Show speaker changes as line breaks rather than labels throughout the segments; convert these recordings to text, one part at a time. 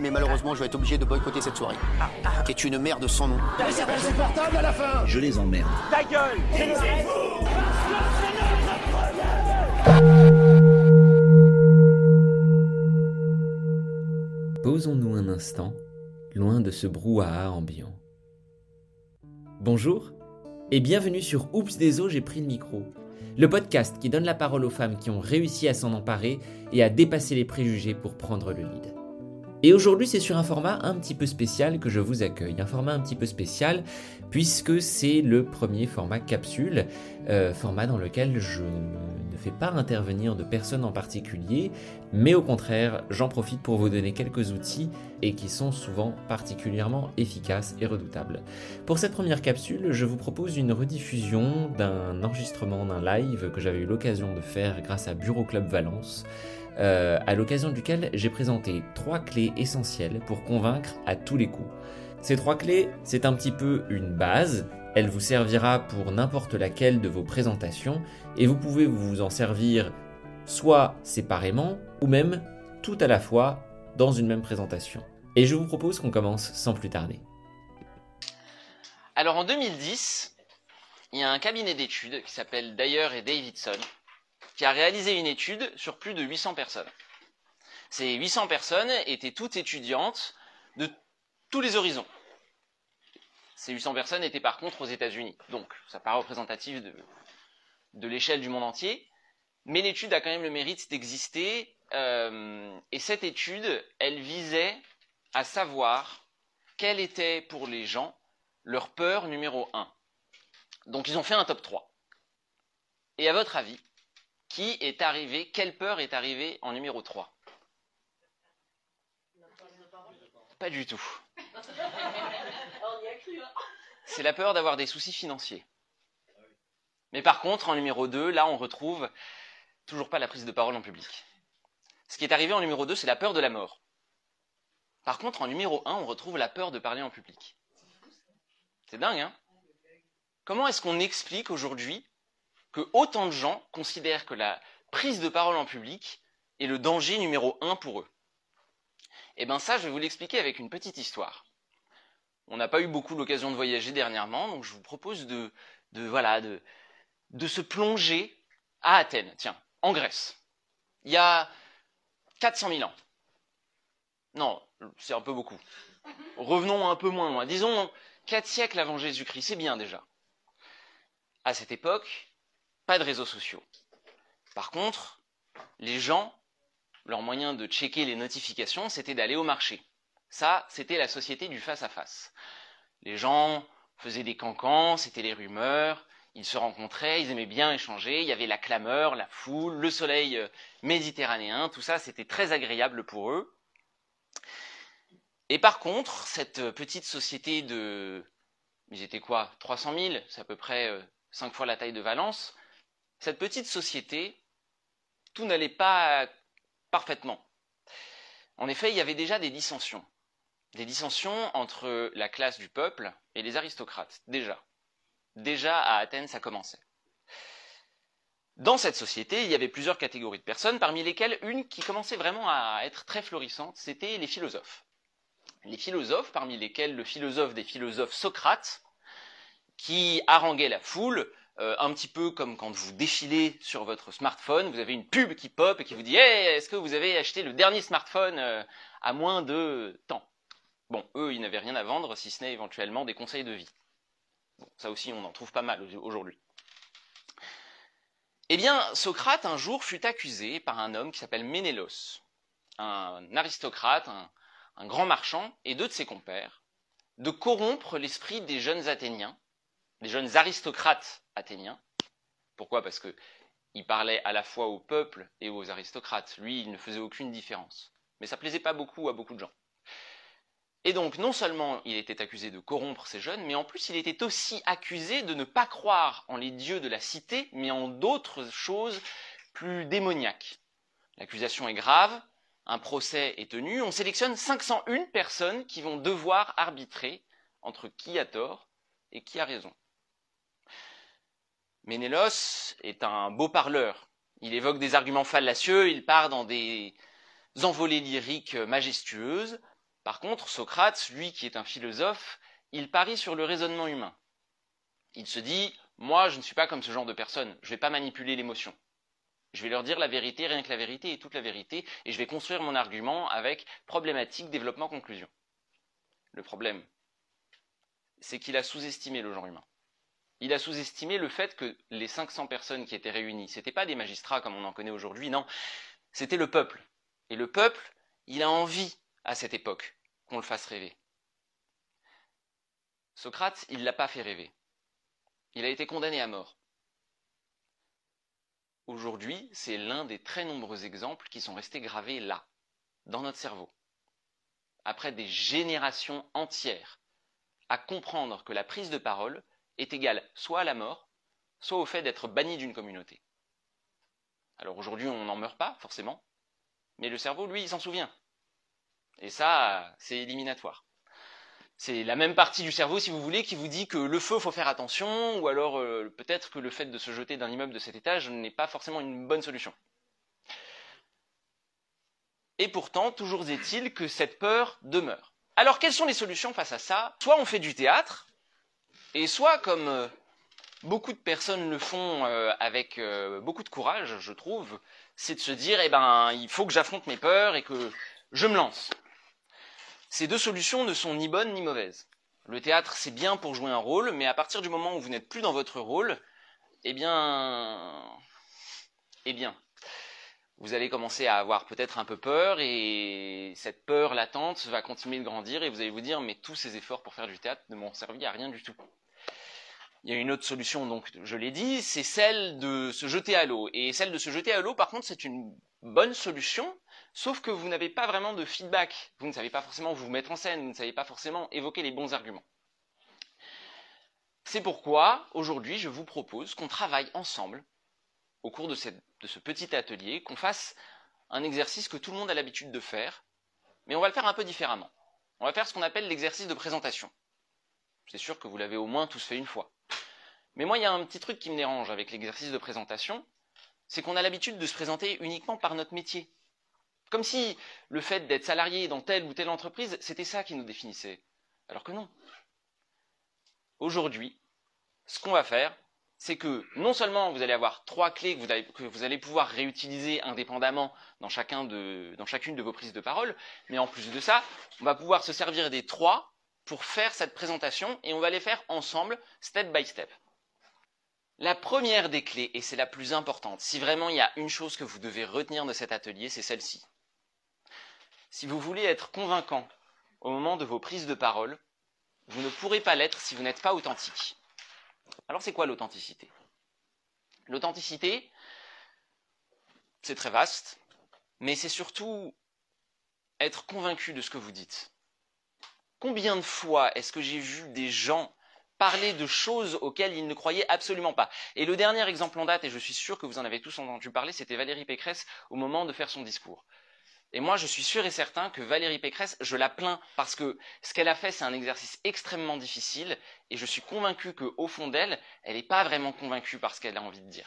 mais malheureusement, je vais être obligé de boycotter cette soirée. Qui est une merde sans nom.
Je les emmerde.
Ta gueule
Posons-nous un instant, loin de ce brouhaha ambiant. Bonjour et bienvenue sur Oups des eaux, j'ai pris le micro. Le podcast qui donne la parole aux femmes qui ont réussi à s'en emparer et à dépasser les préjugés pour prendre le lead. Et aujourd'hui, c'est sur un format un petit peu spécial que je vous accueille. Un format un petit peu spécial puisque c'est le premier format capsule, euh, format dans lequel je ne fais pas intervenir de personnes en particulier, mais au contraire, j'en profite pour vous donner quelques outils et qui sont souvent particulièrement efficaces et redoutables. Pour cette première capsule, je vous propose une rediffusion d'un enregistrement d'un live que j'avais eu l'occasion de faire grâce à Bureau Club Valence. Euh, à l'occasion duquel j'ai présenté trois clés essentielles pour convaincre à tous les coups. Ces trois clés, c'est un petit peu une base, elle vous servira pour n'importe laquelle de vos présentations et vous pouvez vous en servir soit séparément ou même tout à la fois dans une même présentation. Et je vous propose qu'on commence sans plus tarder.
Alors en 2010, il y a un cabinet d'études qui s'appelle Dyer et Davidson qui a réalisé une étude sur plus de 800 personnes. Ces 800 personnes étaient toutes étudiantes de tous les horizons. Ces 800 personnes étaient par contre aux États-Unis, donc ça pas représentatif de, de l'échelle du monde entier, mais l'étude a quand même le mérite d'exister, euh, et cette étude, elle visait à savoir quelle était pour les gens leur peur numéro 1. Donc ils ont fait un top 3. Et à votre avis, qui est arrivé, quelle peur est arrivée en numéro 3 Pas du tout. C'est la peur d'avoir des soucis financiers. Mais par contre, en numéro 2, là, on retrouve toujours pas la prise de parole en public. Ce qui est arrivé en numéro 2, c'est la peur de la mort. Par contre, en numéro 1, on retrouve la peur de parler en public. C'est dingue, hein Comment est-ce qu'on explique aujourd'hui que autant de gens considèrent que la prise de parole en public est le danger numéro un pour eux. Eh bien ça, je vais vous l'expliquer avec une petite histoire. On n'a pas eu beaucoup l'occasion de voyager dernièrement, donc je vous propose de, voilà, de se plonger à Athènes, tiens, en Grèce. Il y a 400 000 ans. Non, c'est un peu beaucoup. Revenons un peu moins loin. Disons 4 siècles avant Jésus-Christ, c'est bien déjà. À cette époque, pas de réseaux sociaux. Par contre, les gens, leur moyen de checker les notifications, c'était d'aller au marché. Ça, c'était la société du face-à-face. Les gens faisaient des cancans, c'était les rumeurs, ils se rencontraient, ils aimaient bien échanger, il y avait la clameur, la foule, le soleil euh, méditerranéen, tout ça, c'était très agréable pour eux. Et par contre, cette petite société de... Ils étaient quoi 300 000 C'est à peu près 5 euh, fois la taille de Valence cette petite société, tout n'allait pas parfaitement. En effet, il y avait déjà des dissensions. Des dissensions entre la classe du peuple et les aristocrates, déjà. Déjà à Athènes, ça commençait. Dans cette société, il y avait plusieurs catégories de personnes, parmi lesquelles une qui commençait vraiment à être très florissante, c'était les philosophes. Les philosophes, parmi lesquels le philosophe des philosophes Socrate, qui haranguait la foule, euh, un petit peu comme quand vous défilez sur votre smartphone, vous avez une pub qui pop et qui vous dit hey, est-ce que vous avez acheté le dernier smartphone euh, à moins de temps? Bon, eux, ils n'avaient rien à vendre, si ce n'est éventuellement des conseils de vie. Bon, ça aussi, on en trouve pas mal aujourd'hui. Eh bien, Socrate, un jour, fut accusé par un homme qui s'appelle Ménélos, un aristocrate, un, un grand marchand, et deux de ses compères, de corrompre l'esprit des jeunes Athéniens, des jeunes aristocrates athéniens. Pourquoi? Parce qu'il parlait à la fois au peuple et aux aristocrates. Lui, il ne faisait aucune différence. Mais ça plaisait pas beaucoup à beaucoup de gens. Et donc, non seulement il était accusé de corrompre ces jeunes, mais en plus il était aussi accusé de ne pas croire en les dieux de la cité, mais en d'autres choses plus démoniaques. L'accusation est grave, un procès est tenu, on sélectionne 501 personnes qui vont devoir arbitrer entre qui a tort et qui a raison. Ménélos est un beau parleur. Il évoque des arguments fallacieux, il part dans des envolées lyriques majestueuses, Par contre, Socrate, lui qui est un philosophe, il parie sur le raisonnement humain. Il se dit, moi je ne suis pas comme ce genre de personne, je ne vais pas manipuler l'émotion. Je vais leur dire la vérité, rien que la vérité et toute la vérité, et je vais construire mon argument avec problématique, développement, conclusion. Le problème, c'est qu'il a sous-estimé le genre humain. Il a sous-estimé le fait que les 500 personnes qui étaient réunies, ce n'étaient pas des magistrats comme on en connaît aujourd'hui, non, c'était le peuple. Et le peuple, il a envie, à cette époque, qu'on le fasse rêver. Socrate, il ne l'a pas fait rêver. Il a été condamné à mort. Aujourd'hui, c'est l'un des très nombreux exemples qui sont restés gravés là, dans notre cerveau. Après des générations entières à comprendre que la prise de parole est égale soit à la mort, soit au fait d'être banni d'une communauté. Alors aujourd'hui, on n'en meurt pas, forcément, mais le cerveau, lui, il s'en souvient. Et ça, c'est éliminatoire. C'est la même partie du cerveau, si vous voulez, qui vous dit que le feu, faut faire attention, ou alors euh, peut-être que le fait de se jeter d'un immeuble de cet étage n'est pas forcément une bonne solution. Et pourtant, toujours est-il que cette peur demeure. Alors, quelles sont les solutions face à ça? Soit on fait du théâtre, et soit, comme euh, beaucoup de personnes le font euh, avec beaucoup de courage, je trouve, c'est de se dire, eh ben, il faut que j'affronte mes peurs et que je me lance. Ces deux solutions ne sont ni bonnes ni mauvaises. Le théâtre, c'est bien pour jouer un rôle, mais à partir du moment où vous n'êtes plus dans votre rôle, eh bien, eh bien, vous allez commencer à avoir peut-être un peu peur et cette peur latente va continuer de grandir et vous allez vous dire mais tous ces efforts pour faire du théâtre ne m'ont servi à rien du tout. Il y a une autre solution, donc je l'ai dit, c'est celle de se jeter à l'eau. Et celle de se jeter à l'eau, par contre, c'est une bonne solution, sauf que vous n'avez pas vraiment de feedback. Vous ne savez pas forcément vous mettre en scène, vous ne savez pas forcément évoquer les bons arguments. C'est pourquoi, aujourd'hui, je vous propose qu'on travaille ensemble, au cours de, de ce petit atelier, qu'on fasse un exercice que tout le monde a l'habitude de faire, mais on va le faire un peu différemment. On va faire ce qu'on appelle l'exercice de présentation. C'est sûr que vous l'avez au moins tous fait une fois. Mais moi, il y a un petit truc qui me dérange avec l'exercice de présentation, c'est qu'on a l'habitude de se présenter uniquement par notre métier. Comme si le fait d'être salarié dans telle ou telle entreprise, c'était ça qui nous définissait. Alors que non. Aujourd'hui, ce qu'on va faire, c'est que non seulement vous allez avoir trois clés que vous, allez, pouvoir réutiliser indépendamment dans, chacun dans chacune de vos prises de parole, mais en plus de ça, on va pouvoir se servir des trois pour faire cette présentation et on va les faire ensemble, step by step. La première des clés, et c'est la plus importante, si vraiment il y a une chose que vous devez retenir de cet atelier, c'est celle-ci. Si vous voulez être convaincant au moment de vos prises de parole, vous ne pourrez pas l'être si vous n'êtes pas authentique. Alors c'est quoi l'authenticité? L'authenticité, c'est très vaste, mais c'est surtout être convaincu de ce que vous dites. Combien de fois est-ce que j'ai vu des gens parler de choses auxquelles il ne croyait absolument pas? Et le dernier exemple en date, et je suis sûr que vous en avez tous entendu parler, c'était Valérie Pécresse au moment de faire son discours. Et moi, je suis sûr et certain que Valérie Pécresse, je la plains parce que ce qu'elle a fait, c'est un exercice extrêmement difficile, et je suis convaincu qu'au fond d'elle, elle n'est pas vraiment convaincue par ce qu'elle a envie de dire.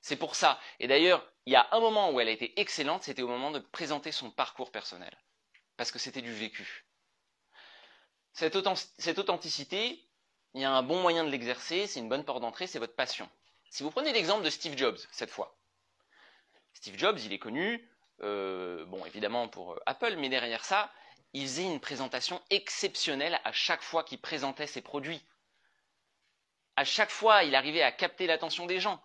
C'est pour ça. Et d'ailleurs, il y a un moment où elle a été excellente, c'était au moment de présenter son parcours personnel. Parce que c'était du vécu. Cette, authenticité, il y a un bon moyen de l'exercer, c'est une bonne porte d'entrée, c'est votre passion. Si vous prenez l'exemple de Steve Jobs, cette fois. Steve Jobs, il est connu, euh, bon, évidemment pour euh, Apple, mais derrière ça, il faisait une présentation exceptionnelle à chaque fois qu'il présentait ses produits. À chaque fois, il arrivait à capter l'attention des gens.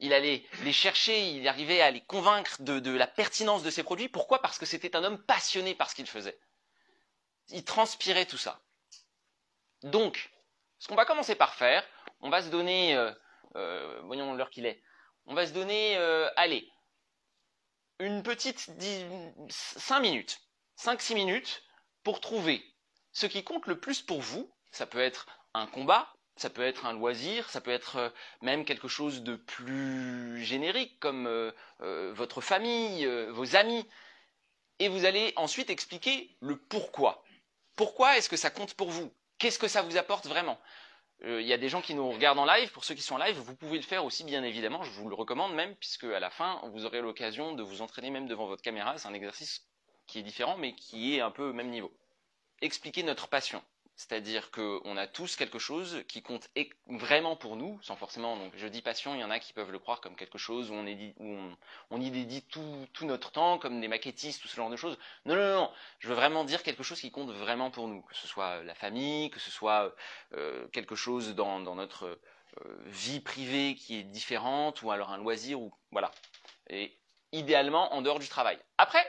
Il allait les chercher, il arrivait à les convaincre de, la pertinence de ses produits. Pourquoi? Parce que c'était un homme passionné par ce qu'il faisait. Il transpirait tout ça. Donc, ce qu'on va commencer par faire, on va se donner, euh, voyons l'heure qu'il est, on va se donner, allez, une petite 5 minutes, 5-6 minutes pour trouver ce qui compte le plus pour vous. Ça peut être un combat, ça peut être un loisir, ça peut être même quelque chose de plus générique comme votre famille, vos amis. Et vous allez ensuite expliquer le pourquoi. Pourquoi est-ce que ça compte pour vous? Qu'est-ce que ça vous apporte vraiment? Euh, Il y a des gens qui nous regardent en live. Pour ceux qui sont en live, vous pouvez le faire aussi, bien évidemment. Je vous le recommande même, puisque à la fin, vous aurez l'occasion de vous entraîner même devant votre caméra. C'est un exercice qui est différent, mais qui est un peu au même niveau. expliquer notre passion. C'est-à-dire qu'on a tous quelque chose qui compte vraiment pour nous, sans forcément, donc je dis passion, il y en a qui peuvent le croire comme quelque chose où on, est, où on, y dédie tout, notre temps, comme des maquettistes, tout ce genre de choses. Non, non, non, je veux vraiment dire quelque chose qui compte vraiment pour nous, que ce soit la famille, que ce soit euh, quelque chose dans, notre euh, vie privée qui est différente, ou alors un loisir, ou voilà. Et idéalement en dehors du travail. Après,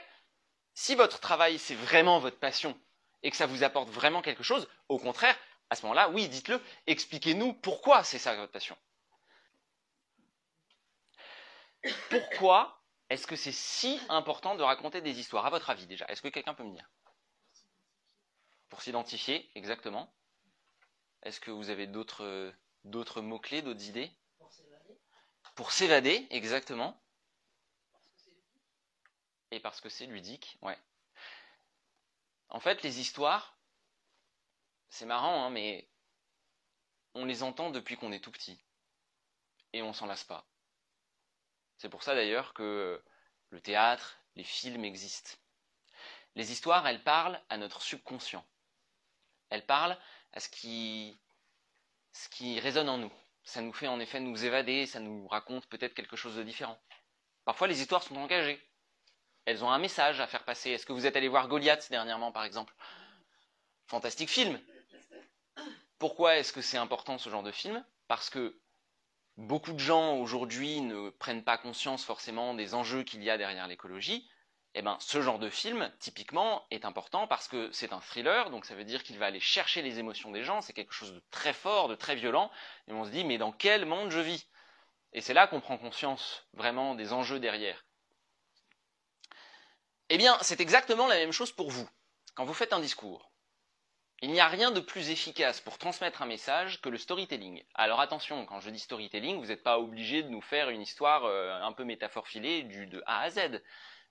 si votre travail c'est vraiment votre passion, et que ça vous apporte vraiment quelque chose, au contraire, à ce moment-là, oui, dites-le, expliquez-nous pourquoi c'est ça votre passion. Pourquoi est-ce que c'est si important de raconter des histoires, à votre avis déjà? Est-ce que quelqu'un peut me dire? Pour s'identifier, exactement. Est-ce que vous avez d'autres, d'autres mots-clés, d'autres idées? Pour s'évader. Pour s'évader, exactement. Et parce que c'est ludique, ouais. En fait, les histoires, c'est marrant, hein, mais on les entend depuis qu'on est tout petit. Et on s'en lasse pas. C'est pour ça d'ailleurs que le théâtre, les films existent. Les histoires, elles parlent à notre subconscient. Elles parlent à ce qui, ce qui résonne en nous. Ça nous fait en effet nous évader, ça nous raconte peut-être quelque chose de différent. Parfois, les histoires sont engagées. Elles ont un message à faire passer. Est-ce que vous êtes allé voir Goliath dernièrement, par exemple? Fantastique film. Pourquoi est-ce que c'est important ce genre de film? Parce que beaucoup de gens aujourd'hui ne prennent pas conscience forcément des enjeux qu'il y a derrière l'écologie. Eh ben, ce genre de film, typiquement, est important parce que c'est un thriller, donc ça veut dire qu'il va aller chercher les émotions des gens, c'est quelque chose de très fort, de très violent, et on se dit, mais dans quel monde je vis? Et c'est là qu'on prend conscience vraiment des enjeux derrière. Eh bien, c'est exactement la même chose pour vous. Quand vous faites un discours, il n'y a rien de plus efficace pour transmettre un message que le storytelling. Alors attention, quand je dis storytelling, vous n'êtes pas obligé de nous faire une histoire euh, un peu métaphore filée du de A à Z.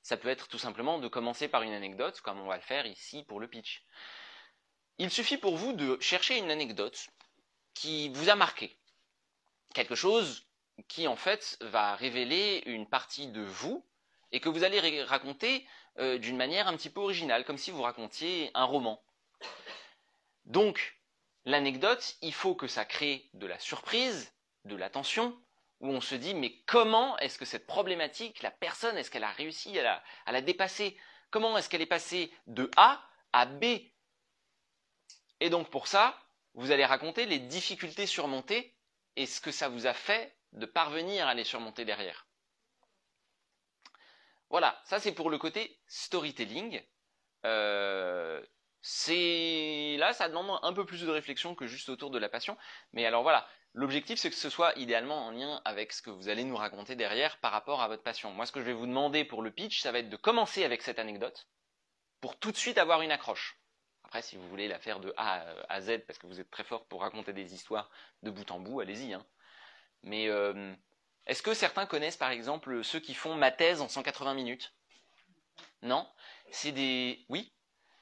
Ça peut être tout simplement de commencer par une anecdote, comme on va le faire ici pour le pitch. Il suffit pour vous de chercher une anecdote qui vous a marqué. Quelque chose qui en fait va révéler une partie de vous et que vous allez raconter euh, d'une manière un petit peu originale, comme si vous racontiez un roman. Donc, l'anecdote, il faut que ça crée de la surprise, de l'attention, où on se dit mais comment est-ce que cette problématique, la personne, est-ce qu'elle a réussi à la, à la dépasser? Comment est-ce qu'elle est passée de A à B? Et donc pour ça, vous allez raconter les difficultés surmontées et ce que ça vous a fait de parvenir à les surmonter derrière. Voilà, ça c'est pour le côté storytelling. Euh, c'est là, ça demande un peu plus de réflexion que juste autour de la passion. Mais alors voilà, l'objectif c'est que ce soit idéalement en lien avec ce que vous allez nous raconter derrière par rapport à votre passion. Moi, ce que je vais vous demander pour le pitch, ça va être de commencer avec cette anecdote pour tout de suite avoir une accroche. Après, si vous voulez la faire de A à Z parce que vous êtes très fort pour raconter des histoires de bout en bout, allez-y. Hein. Mais euh, est-ce que certains connaissent par exemple ceux qui font ma thèse en 180 minutes? Non C'est des. Oui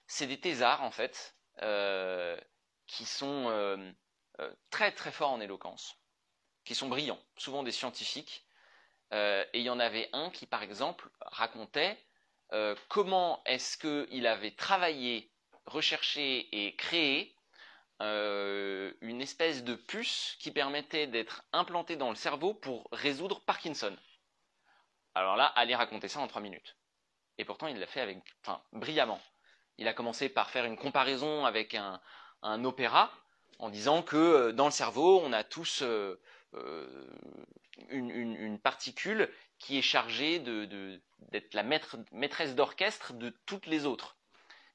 C'est des thésards en fait, euh, qui sont euh, euh, très très forts en éloquence, qui sont brillants, souvent des scientifiques. et il y en avait un qui par exemple racontait comment est-ce qu'il avait travaillé, recherché et créé euh, une espèce de puce qui permettait d'être implantée dans le cerveau pour résoudre Parkinson. Alors là, allez raconter ça en trois minutes. Et pourtant, il l'a fait avec, enfin, brillamment. Il a commencé par faire une comparaison avec un, opéra en disant que euh, dans le cerveau, on a tous euh, une, particule qui est chargée d'être la maîtresse d'orchestre de toutes les autres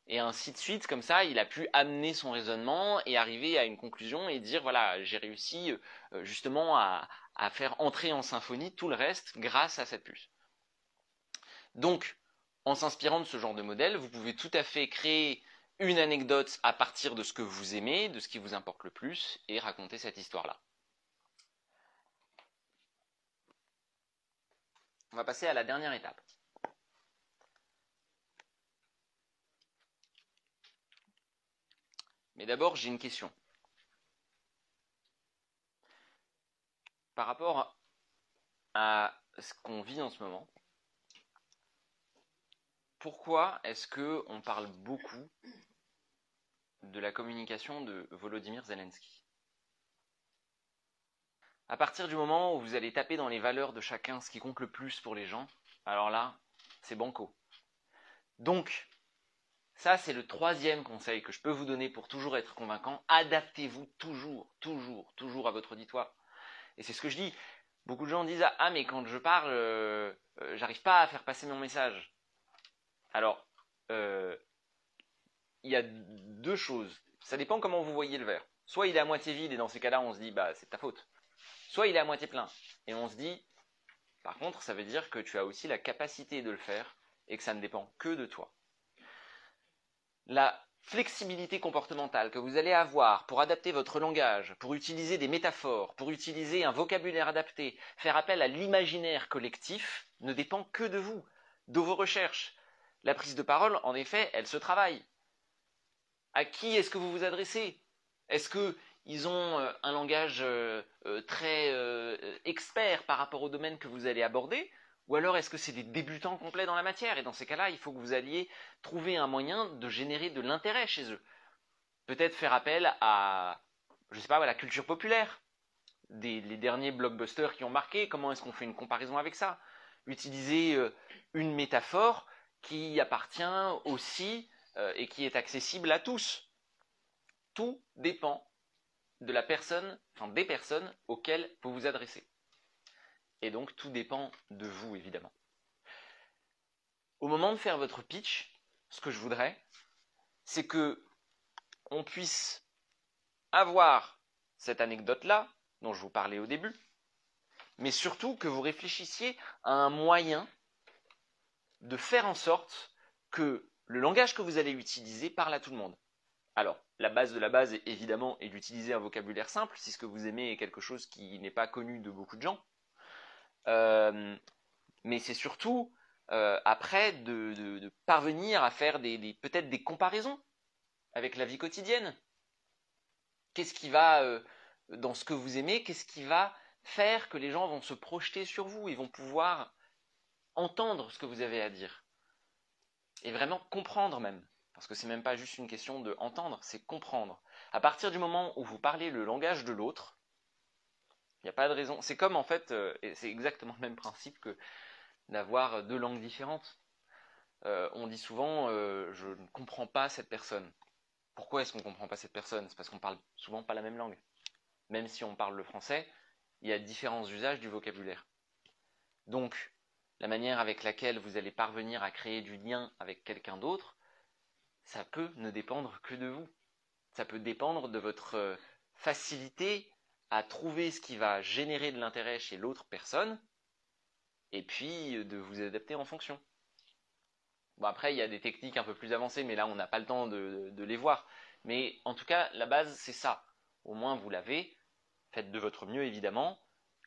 et ainsi de suite. Comme ça, il a pu amener son raisonnement et arriver à une conclusion et dire voilà, j'ai réussi euh, justement à, faire entrer en symphonie tout le reste grâce à cette puce. Donc, en s'inspirant de ce genre de modèle, vous pouvez tout à fait créer une anecdote à partir de ce que vous aimez, de ce qui vous importe le plus, et raconter cette histoire-là. On va passer à la dernière étape. Mais d'abord, j'ai une question. Par rapport à ce qu'on vit en ce moment, pourquoi est-ce que on parle beaucoup de la communication de Volodymyr Zelensky? À partir du moment où vous allez taper dans les valeurs de chacun ce qui compte le plus pour les gens, alors là, c'est banco. Donc, ça c'est le troisième conseil que je peux vous donner pour toujours être convaincant. Adaptez-vous toujours, toujours, toujours à votre auditoire. Et c'est ce que je dis. Beaucoup de gens disent Ah, mais quand je parle, euh, euh, j'arrive pas à faire passer mon message. Alors, euh, il y a deux choses. Ça dépend comment vous voyez le verre. Soit il est à moitié vide et dans ces cas-là, on se dit Bah, c'est ta faute. Soit il est à moitié plein et on se dit Par contre, ça veut dire que tu as aussi la capacité de le faire et que ça ne dépend que de toi. La flexibilité comportementale que vous allez avoir pour adapter votre langage, pour utiliser des métaphores, pour utiliser un vocabulaire adapté, faire appel à l'imaginaire collectif, ne dépend que de vous, de vos recherches. La prise de parole, en effet, elle se travaille. À qui est-ce que vous vous adressez? Est-ce qu'ils ont euh, un langage euh, euh, très expert par rapport au domaine que vous allez aborder? Ou alors est-ce que c'est des débutants complets dans la matière? Et dans ces cas-là, il faut que vous alliez trouver un moyen de générer de l'intérêt chez eux. Peut-être faire appel à, je sais pas, la culture populaire. Des, les derniers blockbusters qui ont marqué, comment est-ce qu'on fait une comparaison avec ça? Utiliser euh, une métaphore qui appartient aussi euh, et qui est accessible à tous. Tout dépend de la personne, enfin des personnes auxquelles vous vous adressez. Et donc tout dépend de vous, évidemment. Au moment de faire votre pitch, ce que je voudrais, c'est que on puisse avoir cette anecdote-là, dont je vous parlais au début, mais surtout que vous réfléchissiez à un moyen de faire en sorte que le langage que vous allez utiliser parle à tout le monde. Alors, la base de la base, évidemment, est d'utiliser un vocabulaire simple, si ce que vous aimez est quelque chose qui n'est pas connu de beaucoup de gens. Euh, mais c'est surtout euh, après de, parvenir à faire des, peut-être des comparaisons avec la vie quotidienne. Qu'est-ce qui va, euh, dans ce que vous aimez, qu'est-ce qui va faire que les gens vont se projeter sur vous, ils vont pouvoir entendre ce que vous avez à dire. Et vraiment comprendre même? Parce que c'est même pas juste une question de entendre, c'est comprendre. À partir du moment où vous parlez le langage de l'autre, il n'y a pas de raison. C'est comme en fait, euh, c'est exactement le même principe que d'avoir deux langues différentes. Euh, on dit souvent, euh, je ne comprends pas cette personne. Pourquoi est-ce qu'on ne comprend pas cette personne? C'est parce qu'on parle souvent pas la même langue. Même si on parle le français, il y a différents usages du vocabulaire. Donc, la manière avec laquelle vous allez parvenir à créer du lien avec quelqu'un d'autre, ça peut ne dépendre que de vous. Ça peut dépendre de votre facilité à trouver ce qui va générer de l'intérêt chez l'autre personne, et puis euh, de vous adapter en fonction. Bon après, il y a des techniques un peu plus avancées, mais là, on n'a pas le temps de, les voir. Mais en tout cas, la base, c'est ça. Au moins, vous l'avez. Faites de votre mieux, évidemment.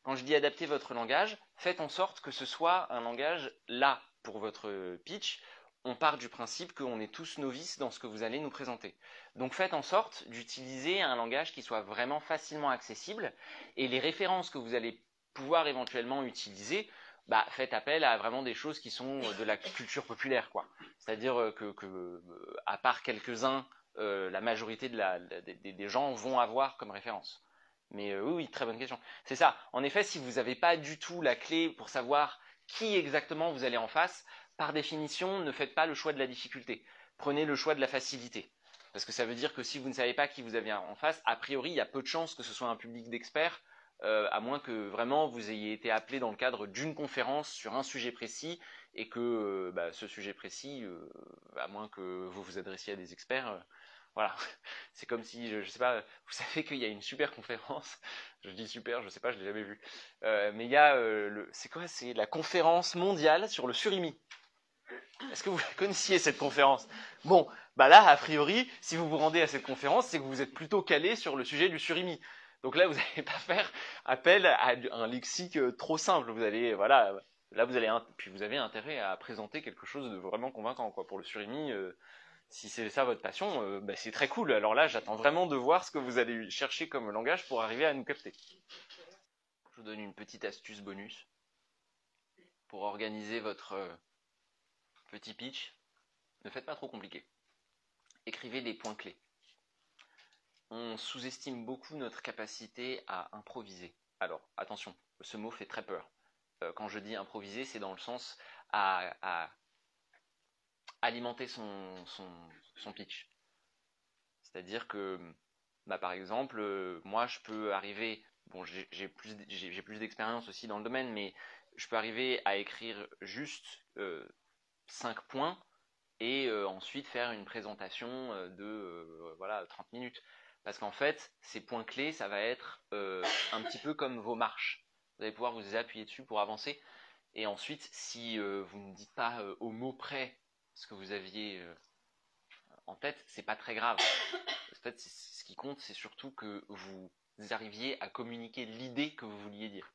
Quand je dis adapter votre langage, faites en sorte que ce soit un langage là pour votre pitch, on part du principe qu'on est tous novices dans ce que vous allez nous présenter. Donc faites en sorte d'utiliser un langage qui soit vraiment facilement accessible et les références que vous allez pouvoir éventuellement utiliser, bah, faites appel à vraiment des choses qui sont de la culture populaire, quoi. C'est-à-dire que, euh, à part quelques-uns, euh, la majorité des, gens vont avoir comme référence. Mais euh, oui, oui, très bonne question. C'est ça. En effet, si vous n'avez pas du tout la clé pour savoir qui exactement vous allez en face, par définition, ne faites pas le choix de la difficulté. Prenez le choix de la facilité. Parce que ça veut dire que si vous ne savez pas qui vous avez en face, a priori, il y a peu de chances que ce soit un public d'experts, euh, à moins que vraiment vous ayez été appelé dans le cadre d'une conférence sur un sujet précis et que euh, bah, ce sujet précis, euh, à moins que vous vous adressiez à des experts, voilà. C'est comme si, je, ne sais pas, vous savez qu'il y a une super conférence. Je dis super, je sais pas, je l'ai jamais vu. mais il y a le, c'est quoi? C'est la conférence mondiale sur le surimi. Est-ce que vous connaissiez cette conférence? Bon, bah là, a priori, si vous vous rendez à cette conférence, c'est que vous êtes plutôt calé sur le sujet du surimi. Donc là, vous n'allez pas faire appel à un lexique euh, trop simple. Vous allez, voilà, là, vous allez, puis vous avez intérêt à présenter quelque chose de vraiment convaincant, quoi. Pour le surimi, euh, si c'est ça votre passion, euh, bah, c'est très cool. Alors là, j'attends vraiment de voir ce que vous allez chercher comme langage pour arriver à nous capter. Je vous donne une petite astuce bonus pour organiser votre Petit pitch, ne faites pas trop compliqué. Écrivez des points clés. on sous-estime beaucoup notre capacité à improviser. Alors, attention, ce mot fait très peur. Euh, quand je dis improviser, c'est dans le sens à, alimenter son, pitch. C'est-à-dire que, bah, par exemple, euh, moi, je peux arriver, bon, j'ai plus, plus d'expérience aussi dans le domaine, mais je peux arriver à écrire juste euh, 5 points et euh, ensuite faire une présentation euh, de euh, voilà 30 minutes. Parce qu'en fait, ces points clés, ça va être un petit peu comme vos marches. Vous allez pouvoir vous appuyer dessus pour avancer. Et ensuite, si vous ne dites pas au mot près ce que vous aviez en tête, c'est pas très grave. En fait, ce qui compte, c'est surtout que vous arriviez à communiquer l'idée que vous vouliez dire.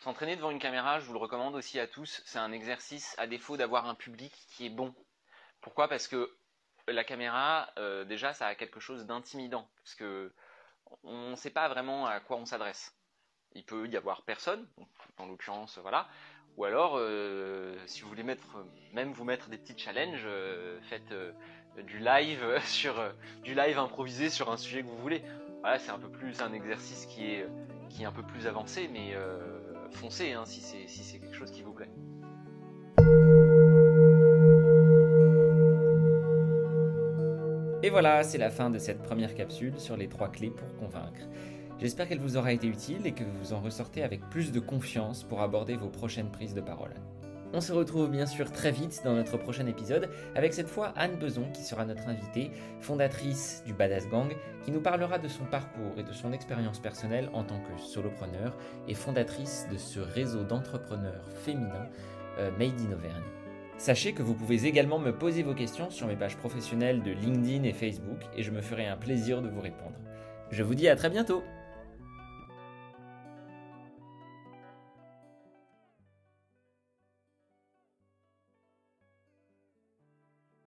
S'entraîner devant une caméra, je vous le recommande aussi à tous. C'est un exercice à défaut d'avoir un public qui est bon. Pourquoi? Parce que la caméra, euh, déjà, ça a quelque chose d'intimidant. Parce que on ne sait pas vraiment à quoi on s'adresse. Il peut y avoir personne, en l'occurrence, voilà. Ou alors, euh, si vous voulez mettre, même vous mettre des petits challenges, euh, faites du live sur du live improvisé sur un sujet que vous voulez. Voilà, c'est un peu plus un exercice qui est qui est un peu plus avancé, mais foncez hein, si c'est quelque chose qui vous plaît.
Et voilà, c'est la fin de cette première capsule sur les trois clés pour convaincre. J'espère qu'elle vous aura été utile et que vous en ressortez avec plus de confiance pour aborder vos prochaines prises de parole. On se retrouve bien sûr très vite dans notre prochain épisode avec cette fois Anne Beson qui sera notre invitée, fondatrice du Badass Gang, qui nous parlera de son parcours et de son expérience personnelle en tant que solopreneur et fondatrice de ce réseau d'entrepreneurs féminins euh, Made in Auvergne. Sachez que vous pouvez également me poser vos questions sur mes pages professionnelles de LinkedIn et Facebook et je me ferai un plaisir de vous répondre. Je vous dis à très bientôt